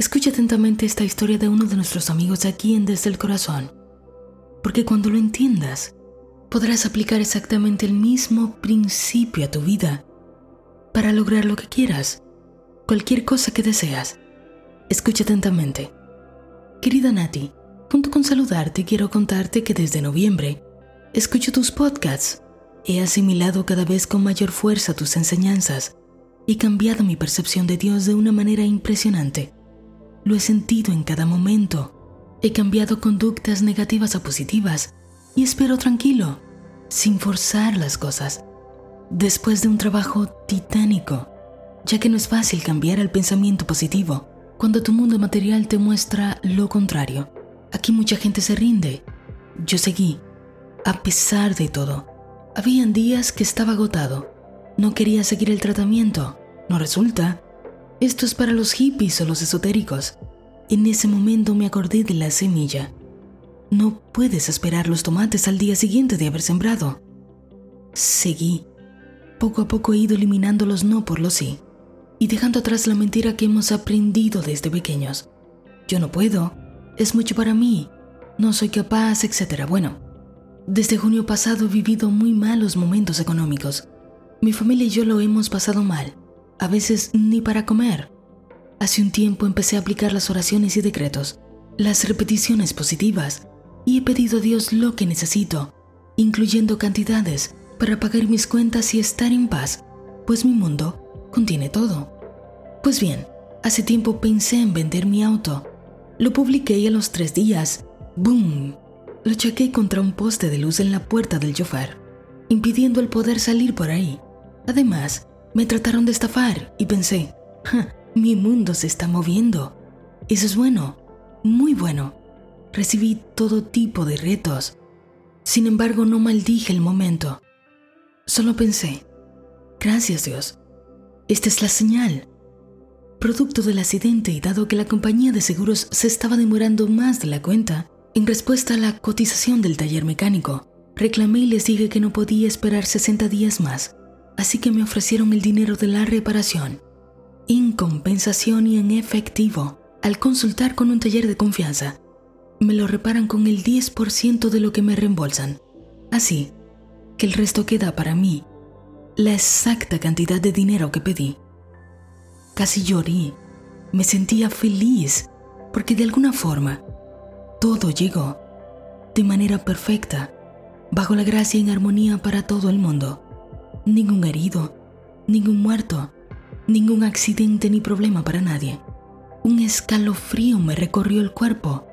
Escucha atentamente esta historia de uno de nuestros amigos aquí en Desde el Corazón, porque cuando lo entiendas, podrás aplicar exactamente el mismo principio a tu vida para lograr lo que quieras, cualquier cosa que deseas. Escucha atentamente. Querida Nati, junto con saludarte, quiero contarte que desde noviembre escucho tus podcasts. He asimilado cada vez con mayor fuerza tus enseñanzas y cambiado mi percepción de Dios de una manera impresionante. Lo he sentido en cada momento. He cambiado conductas negativas a positivas y espero tranquilo, sin forzar las cosas. Después de un trabajo titánico, ya que no es fácil cambiar al pensamiento positivo cuando tu mundo material te muestra lo contrario. Aquí mucha gente se rinde. Yo seguí, a pesar de todo. Habían días que estaba agotado. No quería seguir el tratamiento. No resulta. Esto es para los hippies o los esotéricos. En ese momento me acordé de la semilla. No puedes esperar los tomates al día siguiente de haber sembrado. Seguí. Poco a poco he ido eliminando los no por los sí y dejando atrás la mentira que hemos aprendido desde pequeños. Yo no puedo, es mucho para mí, no soy capaz, etc. Bueno, desde junio pasado he vivido muy malos momentos económicos. Mi familia y yo lo hemos pasado mal a veces ni para comer. Hace un tiempo empecé a aplicar las oraciones y decretos, las repeticiones positivas, y he pedido a Dios lo que necesito, incluyendo cantidades, para pagar mis cuentas y estar en paz, pues mi mundo contiene todo. Pues bien, hace tiempo pensé en vender mi auto. Lo publiqué y a los tres días, ¡boom! Lo choqué contra un poste de luz en la puerta del chofer, impidiendo el poder salir por ahí. Además, me trataron de estafar y pensé, mi mundo se está moviendo. Eso es bueno, muy bueno. Recibí todo tipo de retos. Sin embargo, no maldije el momento. Solo pensé, gracias Dios, esta es la señal. Producto del accidente y dado que la compañía de seguros se estaba demorando más de la cuenta, en respuesta a la cotización del taller mecánico, reclamé y les dije que no podía esperar 60 días más así que me ofrecieron el dinero de la reparación, en compensación y en efectivo. Al consultar con un taller de confianza, me lo reparan con el 10% de lo que me reembolsan. Así que el resto queda para mí, la exacta cantidad de dinero que pedí. Casi lloré, me sentía feliz porque de alguna forma todo llegó de manera perfecta, bajo la gracia y en armonía para todo el mundo ningún herido, ningún muerto, ningún accidente ni problema para nadie. Un escalofrío me recorrió el cuerpo.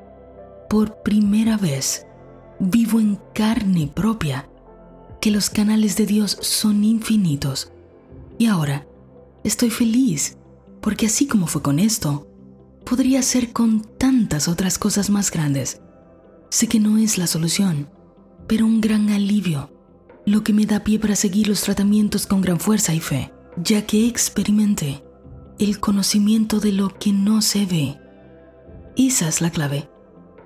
Por primera vez vivo en carne propia que los canales de Dios son infinitos. Y ahora estoy feliz porque así como fue con esto, podría ser con tantas otras cosas más grandes. Sé que no es la solución, pero un gran alivio lo que me da pie para seguir los tratamientos con gran fuerza y fe, ya que experimenté el conocimiento de lo que no se ve. Esa es la clave.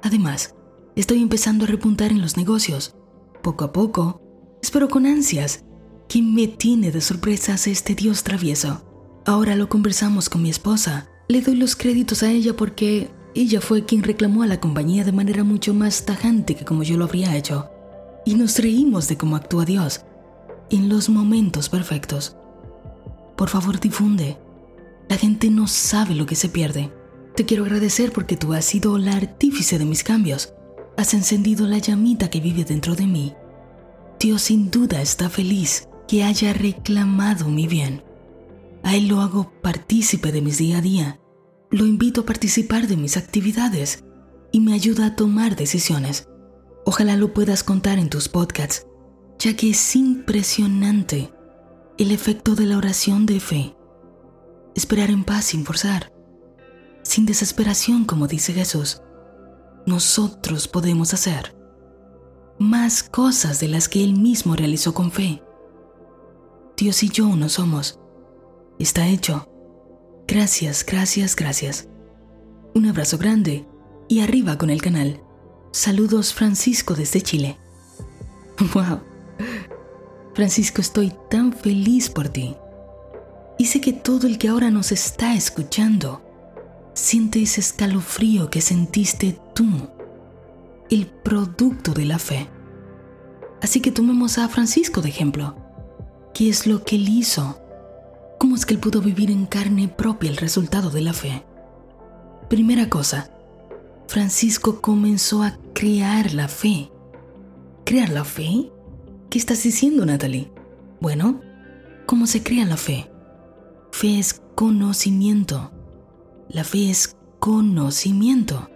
Además, estoy empezando a repuntar en los negocios. Poco a poco, espero con ansias que me tiene de sorpresas este Dios travieso. Ahora lo conversamos con mi esposa. Le doy los créditos a ella porque ella fue quien reclamó a la compañía de manera mucho más tajante que como yo lo habría hecho y nos reímos de cómo actúa Dios en los momentos perfectos. Por favor, difunde. La gente no sabe lo que se pierde. Te quiero agradecer porque tú has sido la artífice de mis cambios. Has encendido la llamita que vive dentro de mí. Dios sin duda está feliz que haya reclamado mi bien. A Él lo hago partícipe de mis día a día. Lo invito a participar de mis actividades y me ayuda a tomar decisiones. Ojalá lo puedas contar en tus podcasts, ya que es impresionante el efecto de la oración de fe. Esperar en paz sin forzar, sin desesperación como dice Jesús. Nosotros podemos hacer más cosas de las que Él mismo realizó con fe. Dios y yo uno somos. Está hecho. Gracias, gracias, gracias. Un abrazo grande y arriba con el canal. Saludos Francisco desde Chile. ¡Wow! Francisco, estoy tan feliz por ti. Y sé que todo el que ahora nos está escuchando siente ese escalofrío que sentiste tú, el producto de la fe. Así que tomemos a Francisco de ejemplo. ¿Qué es lo que él hizo? ¿Cómo es que él pudo vivir en carne propia el resultado de la fe? Primera cosa, Francisco comenzó a crear la fe. ¿Crear la fe? ¿Qué estás diciendo, Natalie? Bueno, ¿cómo se crea la fe? Fe es conocimiento. La fe es conocimiento.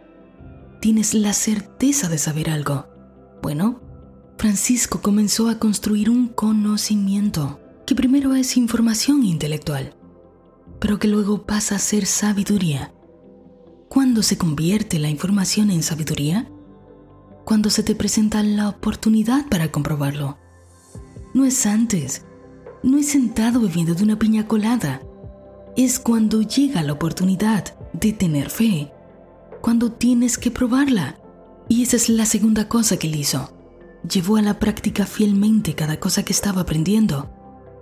Tienes la certeza de saber algo. Bueno, Francisco comenzó a construir un conocimiento que primero es información intelectual, pero que luego pasa a ser sabiduría. ¿Cuándo se convierte la información en sabiduría? Cuando se te presenta la oportunidad para comprobarlo. No es antes, no es sentado bebiendo de una piña colada. Es cuando llega la oportunidad de tener fe, cuando tienes que probarla. Y esa es la segunda cosa que él hizo. Llevó a la práctica fielmente cada cosa que estaba aprendiendo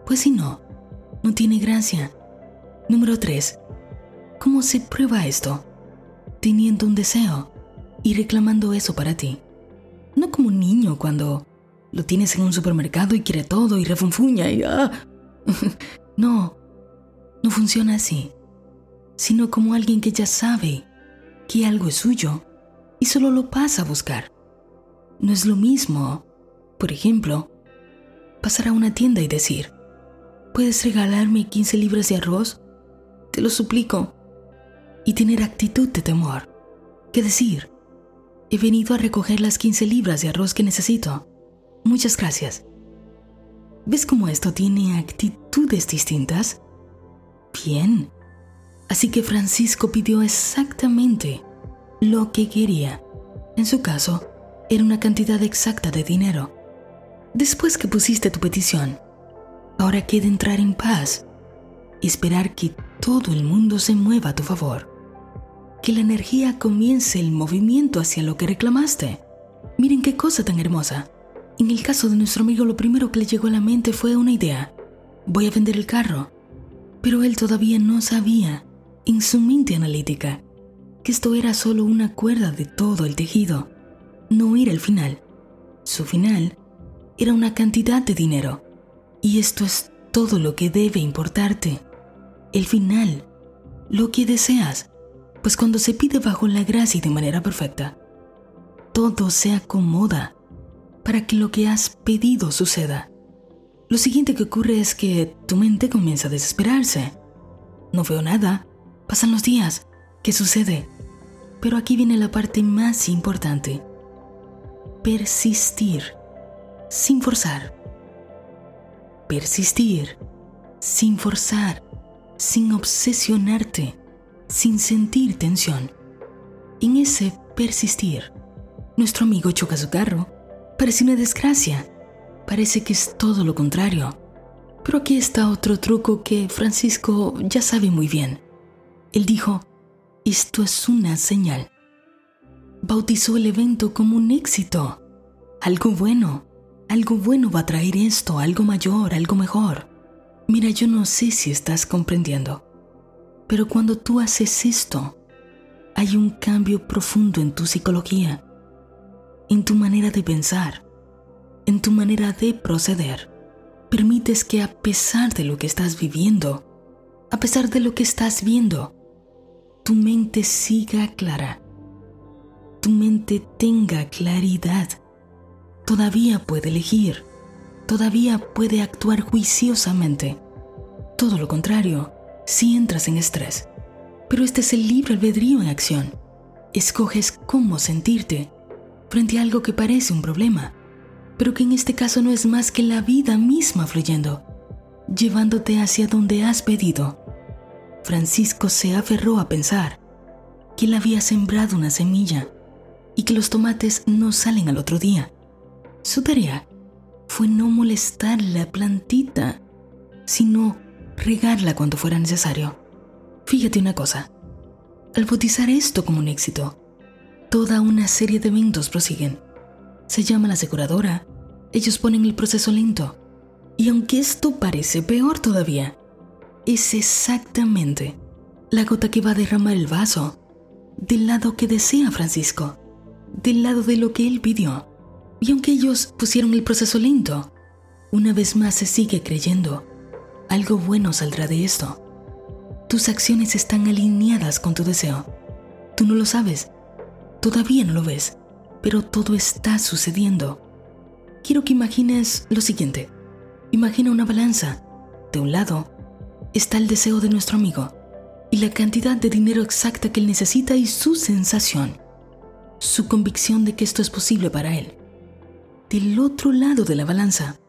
pues si no, no tiene gracia. Número 3. ¿Cómo se prueba esto? Teniendo un deseo y reclamando eso para ti. No como un niño cuando lo tienes en un supermercado y quiere todo y refunfuña y ¡ah! no, no funciona así. Sino como alguien que ya sabe que algo es suyo y solo lo pasa a buscar. No es lo mismo, por ejemplo, pasar a una tienda y decir, ¿Puedes regalarme 15 libras de arroz? Te lo suplico. Y tener actitud de temor. ¿Qué decir? He venido a recoger las 15 libras de arroz que necesito. Muchas gracias. ¿Ves cómo esto tiene actitudes distintas? Bien. Así que Francisco pidió exactamente lo que quería. En su caso, era una cantidad exacta de dinero. Después que pusiste tu petición, Ahora queda entrar en paz y esperar que todo el mundo se mueva a tu favor. Que la energía comience el movimiento hacia lo que reclamaste. Miren qué cosa tan hermosa. En el caso de nuestro amigo lo primero que le llegó a la mente fue una idea. Voy a vender el carro. Pero él todavía no sabía, en su mente analítica, que esto era solo una cuerda de todo el tejido. No era el final. Su final era una cantidad de dinero y esto es todo lo que debe importarte. El final, lo que deseas, pues cuando se pide bajo la gracia y de manera perfecta, todo se acomoda para que lo que has pedido suceda. Lo siguiente que ocurre es que tu mente comienza a desesperarse. No veo nada, pasan los días, ¿qué sucede? Pero aquí viene la parte más importante. Persistir, sin forzar persistir, sin forzar, sin obsesionarte, sin sentir tensión. En ese persistir, nuestro amigo choca su carro. Parece una desgracia. Parece que es todo lo contrario. Pero aquí está otro truco que Francisco ya sabe muy bien. Él dijo, esto es una señal. Bautizó el evento como un éxito, algo bueno, algo bueno va a traer esto, algo mayor, algo mejor. Mira, yo no sé si estás comprendiendo, pero cuando tú haces esto, hay un cambio profundo en tu psicología, en tu manera de pensar, en tu manera de proceder. Permites que a pesar de lo que estás viviendo, a pesar de lo que estás viendo, tu mente siga clara, tu mente tenga claridad todavía puede elegir, todavía puede actuar juiciosamente. Todo lo contrario, si entras en estrés. Pero este es el libre albedrío en acción. Escoges cómo sentirte frente a algo que parece un problema, pero que en este caso no es más que la vida misma fluyendo, llevándote hacia donde has pedido. Francisco se aferró a pensar que él había sembrado una semilla y que los tomates no salen al otro día su tarea fue no molestar la plantita, sino regarla cuando fuera necesario. Fíjate una cosa, al bautizar esto como un éxito, toda una serie de eventos prosiguen. Se llama la aseguradora, ellos ponen el proceso lento. Y aunque esto parece peor todavía, es exactamente la gota que va a derramar el vaso, del lado que desea Francisco, del lado de lo que él pidió. Y aunque ellos pusieron el proceso lento, una vez más se sigue creyendo, algo bueno saldrá de esto. Tus acciones están alineadas con tu deseo. Tú no lo sabes, todavía no lo ves, pero todo está sucediendo. Quiero que imagines lo siguiente. Imagina una balanza. De un lado está el deseo de nuestro amigo y la cantidad de dinero exacta que él necesita y su sensación, su convicción de que esto es posible para él. Del otro lado de la balanza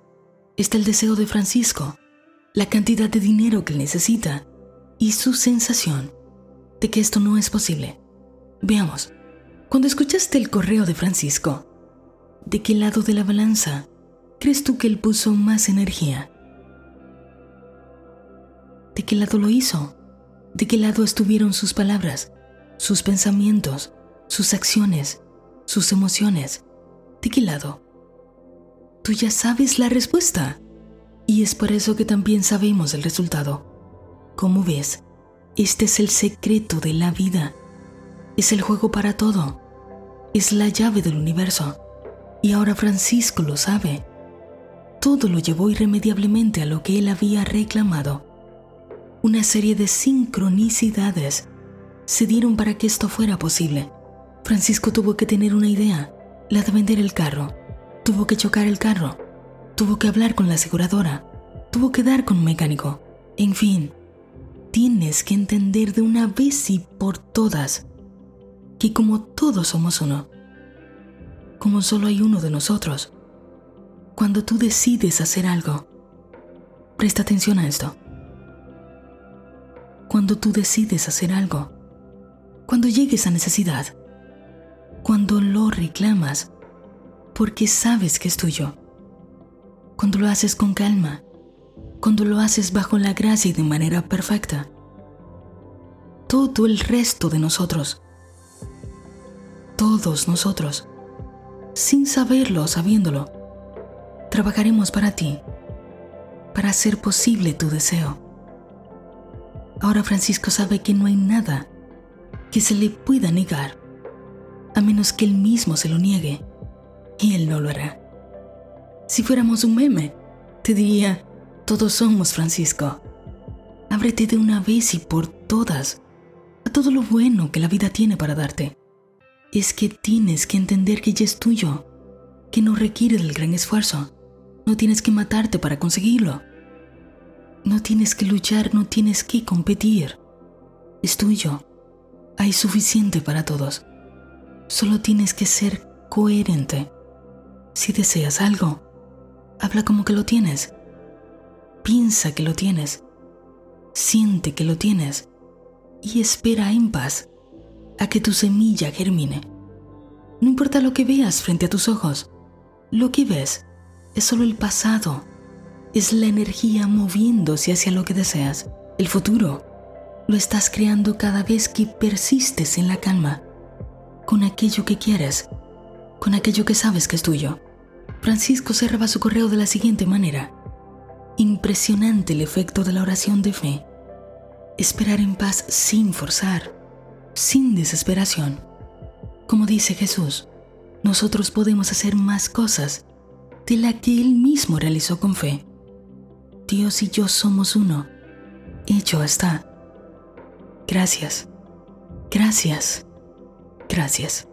está el deseo de Francisco, la cantidad de dinero que él necesita y su sensación de que esto no es posible. Veamos, cuando escuchaste el correo de Francisco, ¿de qué lado de la balanza crees tú que él puso más energía? ¿De qué lado lo hizo? ¿De qué lado estuvieron sus palabras, sus pensamientos, sus acciones, sus emociones? ¿De qué lado? Tú ya sabes la respuesta. Y es por eso que también sabemos el resultado. Como ves, este es el secreto de la vida. Es el juego para todo. Es la llave del universo. Y ahora Francisco lo sabe. Todo lo llevó irremediablemente a lo que él había reclamado. Una serie de sincronicidades se dieron para que esto fuera posible. Francisco tuvo que tener una idea, la de vender el carro. Tuvo que chocar el carro. Tuvo que hablar con la aseguradora. Tuvo que dar con un mecánico. En fin, tienes que entender de una vez y por todas que como todos somos uno, como solo hay uno de nosotros, cuando tú decides hacer algo, presta atención a esto. Cuando tú decides hacer algo, cuando llegues a necesidad, cuando lo reclamas, porque sabes que es tuyo, cuando lo haces con calma, cuando lo haces bajo la gracia y de manera perfecta, todo el resto de nosotros, todos nosotros, sin saberlo o sabiéndolo, trabajaremos para ti, para hacer posible tu deseo. Ahora Francisco sabe que no hay nada que se le pueda negar, a menos que él mismo se lo niegue, y él no lo hará. Si fuéramos un meme, te diría, todos somos Francisco. Ábrete de una vez y por todas a todo lo bueno que la vida tiene para darte. Es que tienes que entender que ya es tuyo, que no requiere del gran esfuerzo. No tienes que matarte para conseguirlo. No tienes que luchar, no tienes que competir. Es tuyo. Hay suficiente para todos. Solo tienes que ser coherente. Si deseas algo, habla como que lo tienes. Piensa que lo tienes. Siente que lo tienes. Y espera en paz a que tu semilla germine. No importa lo que veas frente a tus ojos, lo que ves es solo el pasado, es la energía moviéndose hacia lo que deseas. El futuro lo estás creando cada vez que persistes en la calma, con aquello que quieres, con aquello que sabes que es tuyo. Francisco cerraba su correo de la siguiente manera. Impresionante el efecto de la oración de fe. Esperar en paz sin forzar, sin desesperación. Como dice Jesús, nosotros podemos hacer más cosas de la que Él mismo realizó con fe. Dios y yo somos uno. Hecho está. Gracias. Gracias. Gracias.